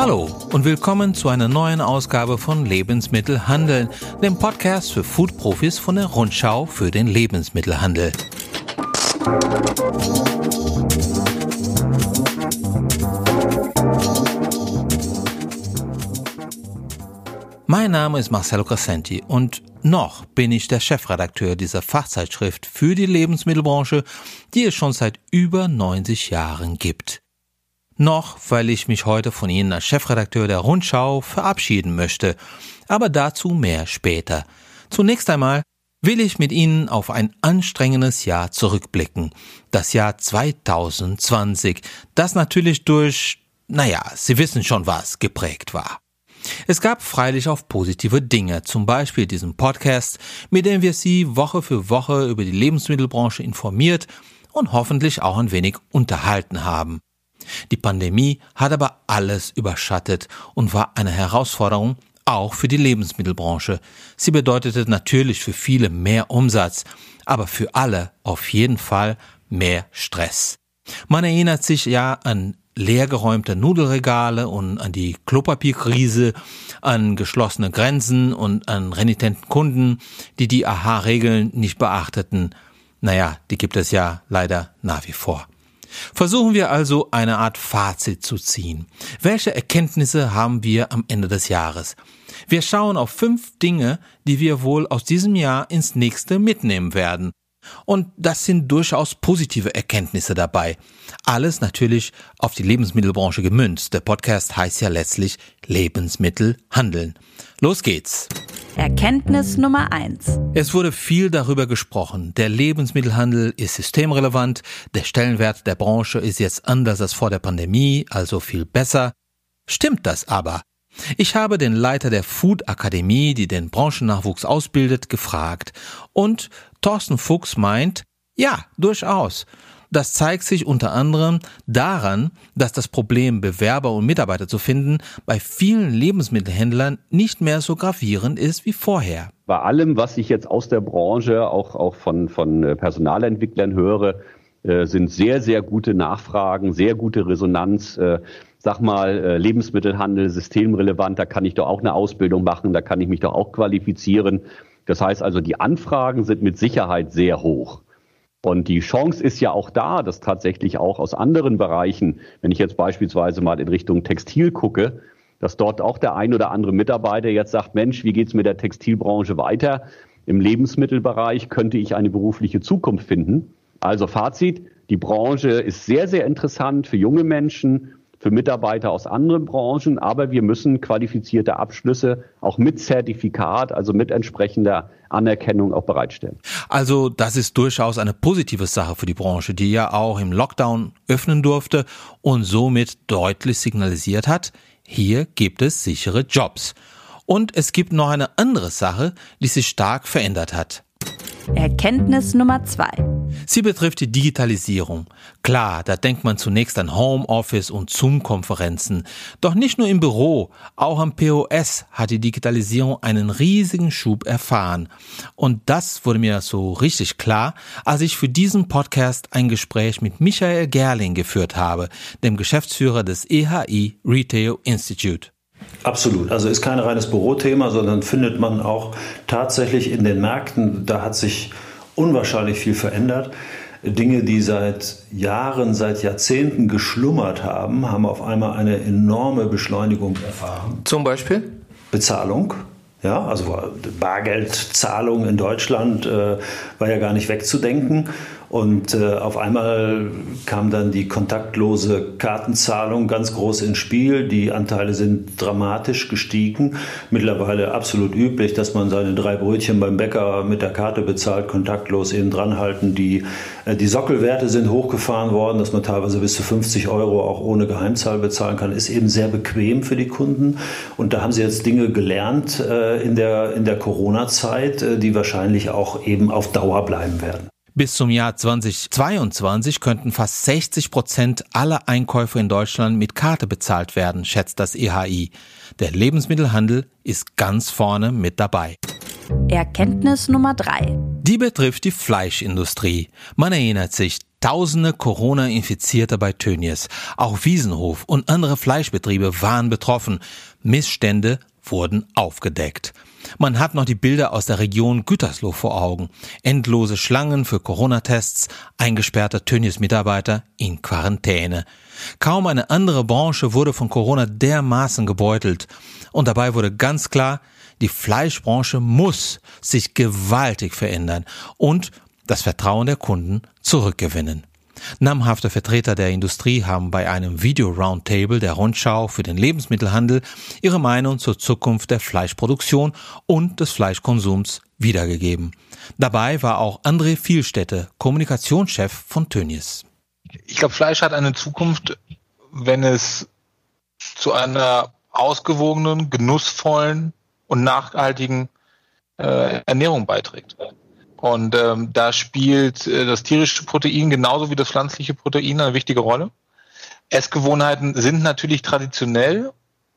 Hallo und willkommen zu einer neuen Ausgabe von Lebensmittelhandeln, dem Podcast für Foodprofis von der Rundschau für den Lebensmittelhandel. Mein Name ist Marcelo Crescenti und noch bin ich der Chefredakteur dieser Fachzeitschrift für die Lebensmittelbranche, die es schon seit über 90 Jahren gibt. Noch, weil ich mich heute von Ihnen als Chefredakteur der Rundschau verabschieden möchte, aber dazu mehr später. Zunächst einmal will ich mit Ihnen auf ein anstrengendes Jahr zurückblicken, das Jahr 2020, das natürlich durch, naja, Sie wissen schon was, geprägt war. Es gab freilich auch positive Dinge, zum Beispiel diesen Podcast, mit dem wir Sie Woche für Woche über die Lebensmittelbranche informiert und hoffentlich auch ein wenig unterhalten haben. Die Pandemie hat aber alles überschattet und war eine Herausforderung auch für die Lebensmittelbranche. Sie bedeutete natürlich für viele mehr Umsatz, aber für alle auf jeden Fall mehr Stress. Man erinnert sich ja an leergeräumte Nudelregale und an die Klopapierkrise, an geschlossene Grenzen und an renitenten Kunden, die die AHA-Regeln nicht beachteten. Naja, die gibt es ja leider nach wie vor. Versuchen wir also eine Art Fazit zu ziehen. Welche Erkenntnisse haben wir am Ende des Jahres? Wir schauen auf fünf Dinge, die wir wohl aus diesem Jahr ins nächste mitnehmen werden. Und das sind durchaus positive Erkenntnisse dabei. Alles natürlich auf die Lebensmittelbranche gemünzt. Der Podcast heißt ja letztlich Lebensmittel handeln. Los geht's. Erkenntnis Nummer eins: Es wurde viel darüber gesprochen. Der Lebensmittelhandel ist systemrelevant. Der Stellenwert der Branche ist jetzt anders als vor der Pandemie, also viel besser. Stimmt das aber? Ich habe den Leiter der Food Akademie, die den Branchennachwuchs ausbildet, gefragt. Und Thorsten Fuchs meint, ja, durchaus. Das zeigt sich unter anderem daran, dass das Problem, Bewerber und Mitarbeiter zu finden, bei vielen Lebensmittelhändlern nicht mehr so gravierend ist wie vorher. Bei allem, was ich jetzt aus der Branche, auch, auch von, von äh, Personalentwicklern höre, äh, sind sehr, sehr gute Nachfragen, sehr gute Resonanz. Äh, sag mal, Lebensmittelhandel, systemrelevant, da kann ich doch auch eine Ausbildung machen, da kann ich mich doch auch qualifizieren. Das heißt also, die Anfragen sind mit Sicherheit sehr hoch. Und die Chance ist ja auch da, dass tatsächlich auch aus anderen Bereichen, wenn ich jetzt beispielsweise mal in Richtung Textil gucke, dass dort auch der ein oder andere Mitarbeiter jetzt sagt, Mensch, wie geht's mit der Textilbranche weiter? Im Lebensmittelbereich könnte ich eine berufliche Zukunft finden. Also Fazit, die Branche ist sehr, sehr interessant für junge Menschen für Mitarbeiter aus anderen Branchen, aber wir müssen qualifizierte Abschlüsse auch mit Zertifikat, also mit entsprechender Anerkennung auch bereitstellen. Also das ist durchaus eine positive Sache für die Branche, die ja auch im Lockdown öffnen durfte und somit deutlich signalisiert hat, hier gibt es sichere Jobs. Und es gibt noch eine andere Sache, die sich stark verändert hat. Erkenntnis Nummer zwei. Sie betrifft die Digitalisierung. Klar, da denkt man zunächst an Homeoffice und Zoom-Konferenzen. Doch nicht nur im Büro, auch am POS hat die Digitalisierung einen riesigen Schub erfahren. Und das wurde mir so richtig klar, als ich für diesen Podcast ein Gespräch mit Michael Gerling geführt habe, dem Geschäftsführer des EHI Retail Institute. Absolut. Also ist kein reines Bürothema, sondern findet man auch tatsächlich in den Märkten. Da hat sich unwahrscheinlich viel verändert. Dinge, die seit Jahren, seit Jahrzehnten geschlummert haben, haben auf einmal eine enorme Beschleunigung erfahren. Zum Beispiel? Bezahlung. Ja, also Bargeldzahlung in Deutschland äh, war ja gar nicht wegzudenken. Und äh, auf einmal kam dann die kontaktlose Kartenzahlung ganz groß ins Spiel. Die Anteile sind dramatisch gestiegen. Mittlerweile absolut üblich, dass man seine drei Brötchen beim Bäcker mit der Karte bezahlt, kontaktlos eben dranhalten. Die, äh, die Sockelwerte sind hochgefahren worden, dass man teilweise bis zu 50 Euro auch ohne Geheimzahl bezahlen kann. Ist eben sehr bequem für die Kunden. Und da haben sie jetzt Dinge gelernt äh, in der, in der Corona-Zeit, äh, die wahrscheinlich auch eben auf Dauer bleiben werden. Bis zum Jahr 2022 könnten fast 60 Prozent aller Einkäufe in Deutschland mit Karte bezahlt werden, schätzt das EHI. Der Lebensmittelhandel ist ganz vorne mit dabei. Erkenntnis Nummer drei. Die betrifft die Fleischindustrie. Man erinnert sich, Tausende Corona-Infizierte bei Tönnies. Auch Wiesenhof und andere Fleischbetriebe waren betroffen. Missstände wurden aufgedeckt. Man hat noch die Bilder aus der Region Gütersloh vor Augen. Endlose Schlangen für Corona-Tests, eingesperrte Tönnies-Mitarbeiter in Quarantäne. Kaum eine andere Branche wurde von Corona dermaßen gebeutelt. Und dabei wurde ganz klar, die Fleischbranche muss sich gewaltig verändern und das Vertrauen der Kunden zurückgewinnen. Namhafte Vertreter der Industrie haben bei einem Video-Roundtable der Rundschau für den Lebensmittelhandel ihre Meinung zur Zukunft der Fleischproduktion und des Fleischkonsums wiedergegeben. Dabei war auch André Vielstädte, Kommunikationschef von Tönnies. Ich glaube, Fleisch hat eine Zukunft, wenn es zu einer ausgewogenen, genussvollen und nachhaltigen äh, Ernährung beiträgt. Und ähm, da spielt äh, das tierische Protein genauso wie das pflanzliche Protein eine wichtige Rolle. Essgewohnheiten sind natürlich traditionell,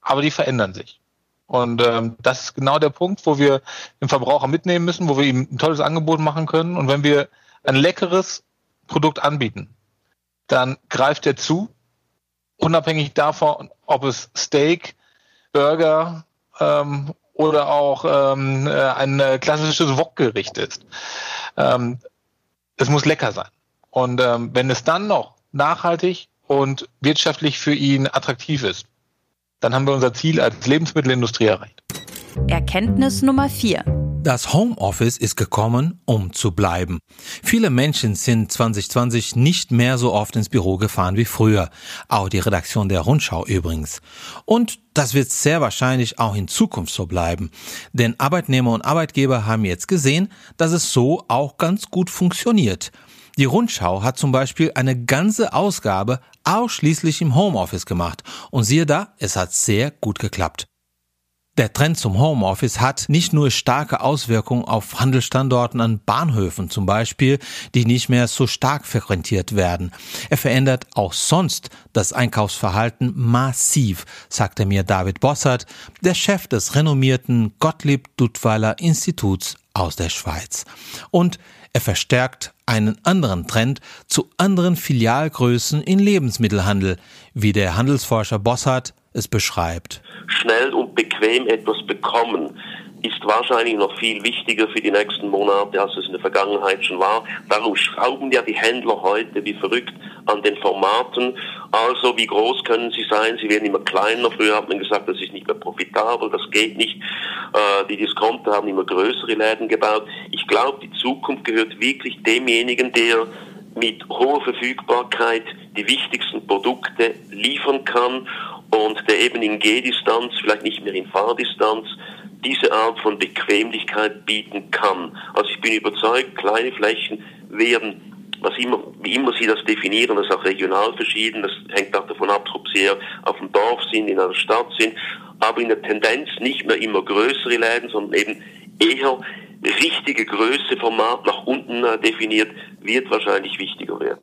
aber die verändern sich. Und ähm, das ist genau der Punkt, wo wir den Verbraucher mitnehmen müssen, wo wir ihm ein tolles Angebot machen können. Und wenn wir ein leckeres Produkt anbieten, dann greift er zu, unabhängig davon, ob es Steak, Burger ähm, oder auch ähm, äh, ein äh, klassisches Wokgericht ist. Ähm, es muss lecker sein. Und ähm, wenn es dann noch nachhaltig und wirtschaftlich für ihn attraktiv ist, dann haben wir unser Ziel als Lebensmittelindustrie erreicht. Erkenntnis Nummer 4. Das Homeoffice ist gekommen, um zu bleiben. Viele Menschen sind 2020 nicht mehr so oft ins Büro gefahren wie früher. Auch die Redaktion der Rundschau übrigens. Und das wird sehr wahrscheinlich auch in Zukunft so bleiben. Denn Arbeitnehmer und Arbeitgeber haben jetzt gesehen, dass es so auch ganz gut funktioniert. Die Rundschau hat zum Beispiel eine ganze Ausgabe ausschließlich im Homeoffice gemacht. Und siehe da, es hat sehr gut geklappt. Der Trend zum Homeoffice hat nicht nur starke Auswirkungen auf Handelsstandorten an Bahnhöfen zum Beispiel, die nicht mehr so stark frequentiert werden. Er verändert auch sonst das Einkaufsverhalten massiv, sagte mir David Bossert, der Chef des renommierten Gottlieb Duttweiler Instituts aus der Schweiz. Und er verstärkt einen anderen Trend zu anderen Filialgrößen in Lebensmittelhandel, wie der Handelsforscher Bossert es beschreibt. Schnell und bequem etwas bekommen ist wahrscheinlich noch viel wichtiger für die nächsten Monate, als es in der Vergangenheit schon war. Darum schrauben ja die Händler heute wie verrückt an den Formaten. Also wie groß können sie sein? Sie werden immer kleiner. Früher hat man gesagt, das ist nicht mehr profitabel, das geht nicht. Äh, die Discounter haben immer größere Läden gebaut. Ich glaube, die Zukunft gehört wirklich demjenigen, der mit hoher Verfügbarkeit die wichtigsten Produkte liefern kann und der eben in Gehdistanz, vielleicht nicht mehr in Fahrdistanz, diese Art von Bequemlichkeit bieten kann. Also ich bin überzeugt, kleine Flächen werden, was immer, wie immer Sie das definieren, das ist auch regional verschieden, das hängt auch davon ab, ob Sie auf dem Dorf sind, in einer Stadt sind, aber in der Tendenz nicht mehr immer größere Läden, sondern eben eher richtige Größe, Format nach unten definiert, wird wahrscheinlich wichtiger werden.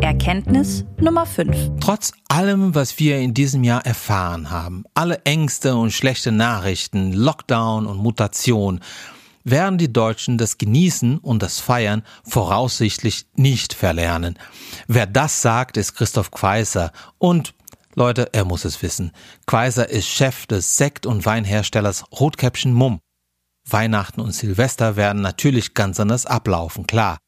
Erkenntnis Nummer 5. Trotz allem, was wir in diesem Jahr erfahren haben, alle Ängste und schlechte Nachrichten, Lockdown und Mutation, werden die Deutschen das Genießen und das Feiern voraussichtlich nicht verlernen. Wer das sagt, ist Christoph Quaiser und Leute, er muss es wissen. Quaiser ist Chef des Sekt- und Weinherstellers Rotkäppchen Mumm. Weihnachten und Silvester werden natürlich ganz anders ablaufen, klar.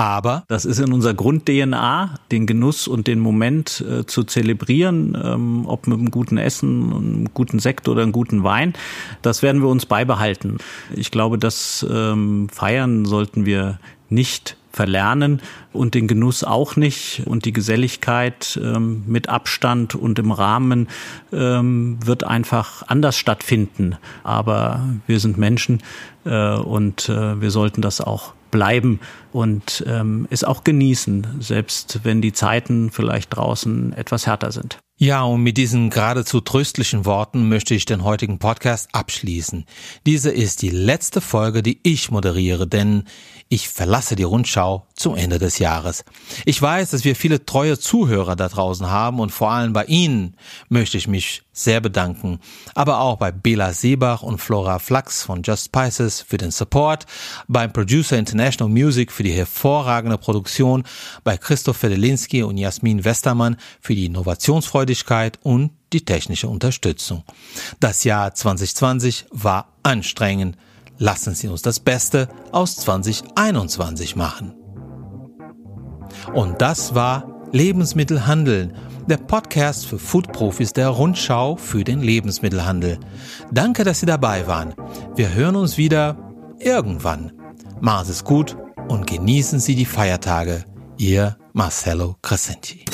Aber das ist in unserer Grund-DNA, den Genuss und den Moment äh, zu zelebrieren, ähm, ob mit einem guten Essen, einem guten Sekt oder einem guten Wein. Das werden wir uns beibehalten. Ich glaube, das ähm, Feiern sollten wir nicht verlernen und den Genuss auch nicht und die Geselligkeit ähm, mit Abstand und im Rahmen ähm, wird einfach anders stattfinden. Aber wir sind Menschen äh, und äh, wir sollten das auch bleiben und ähm, es auch genießen, selbst wenn die Zeiten vielleicht draußen etwas härter sind. Ja, und mit diesen geradezu tröstlichen Worten möchte ich den heutigen Podcast abschließen. Diese ist die letzte Folge, die ich moderiere, denn ich verlasse die Rundschau zum Ende des Jahres. Ich weiß, dass wir viele treue Zuhörer da draußen haben und vor allem bei Ihnen möchte ich mich sehr bedanken. Aber auch bei Bela Seebach und Flora Flachs von Just Spices für den Support, beim Producer International Music für die hervorragende Produktion, bei Christoph Fedelinski und Jasmin Westermann für die Innovationsfreudigkeit und die technische Unterstützung. Das Jahr 2020 war anstrengend. Lassen Sie uns das Beste aus 2021 machen. Und das war Lebensmittelhandeln, der Podcast für Foodprofis der Rundschau für den Lebensmittelhandel. Danke, dass Sie dabei waren. Wir hören uns wieder irgendwann. Sie es gut und genießen Sie die Feiertage. Ihr Marcello Crescenti.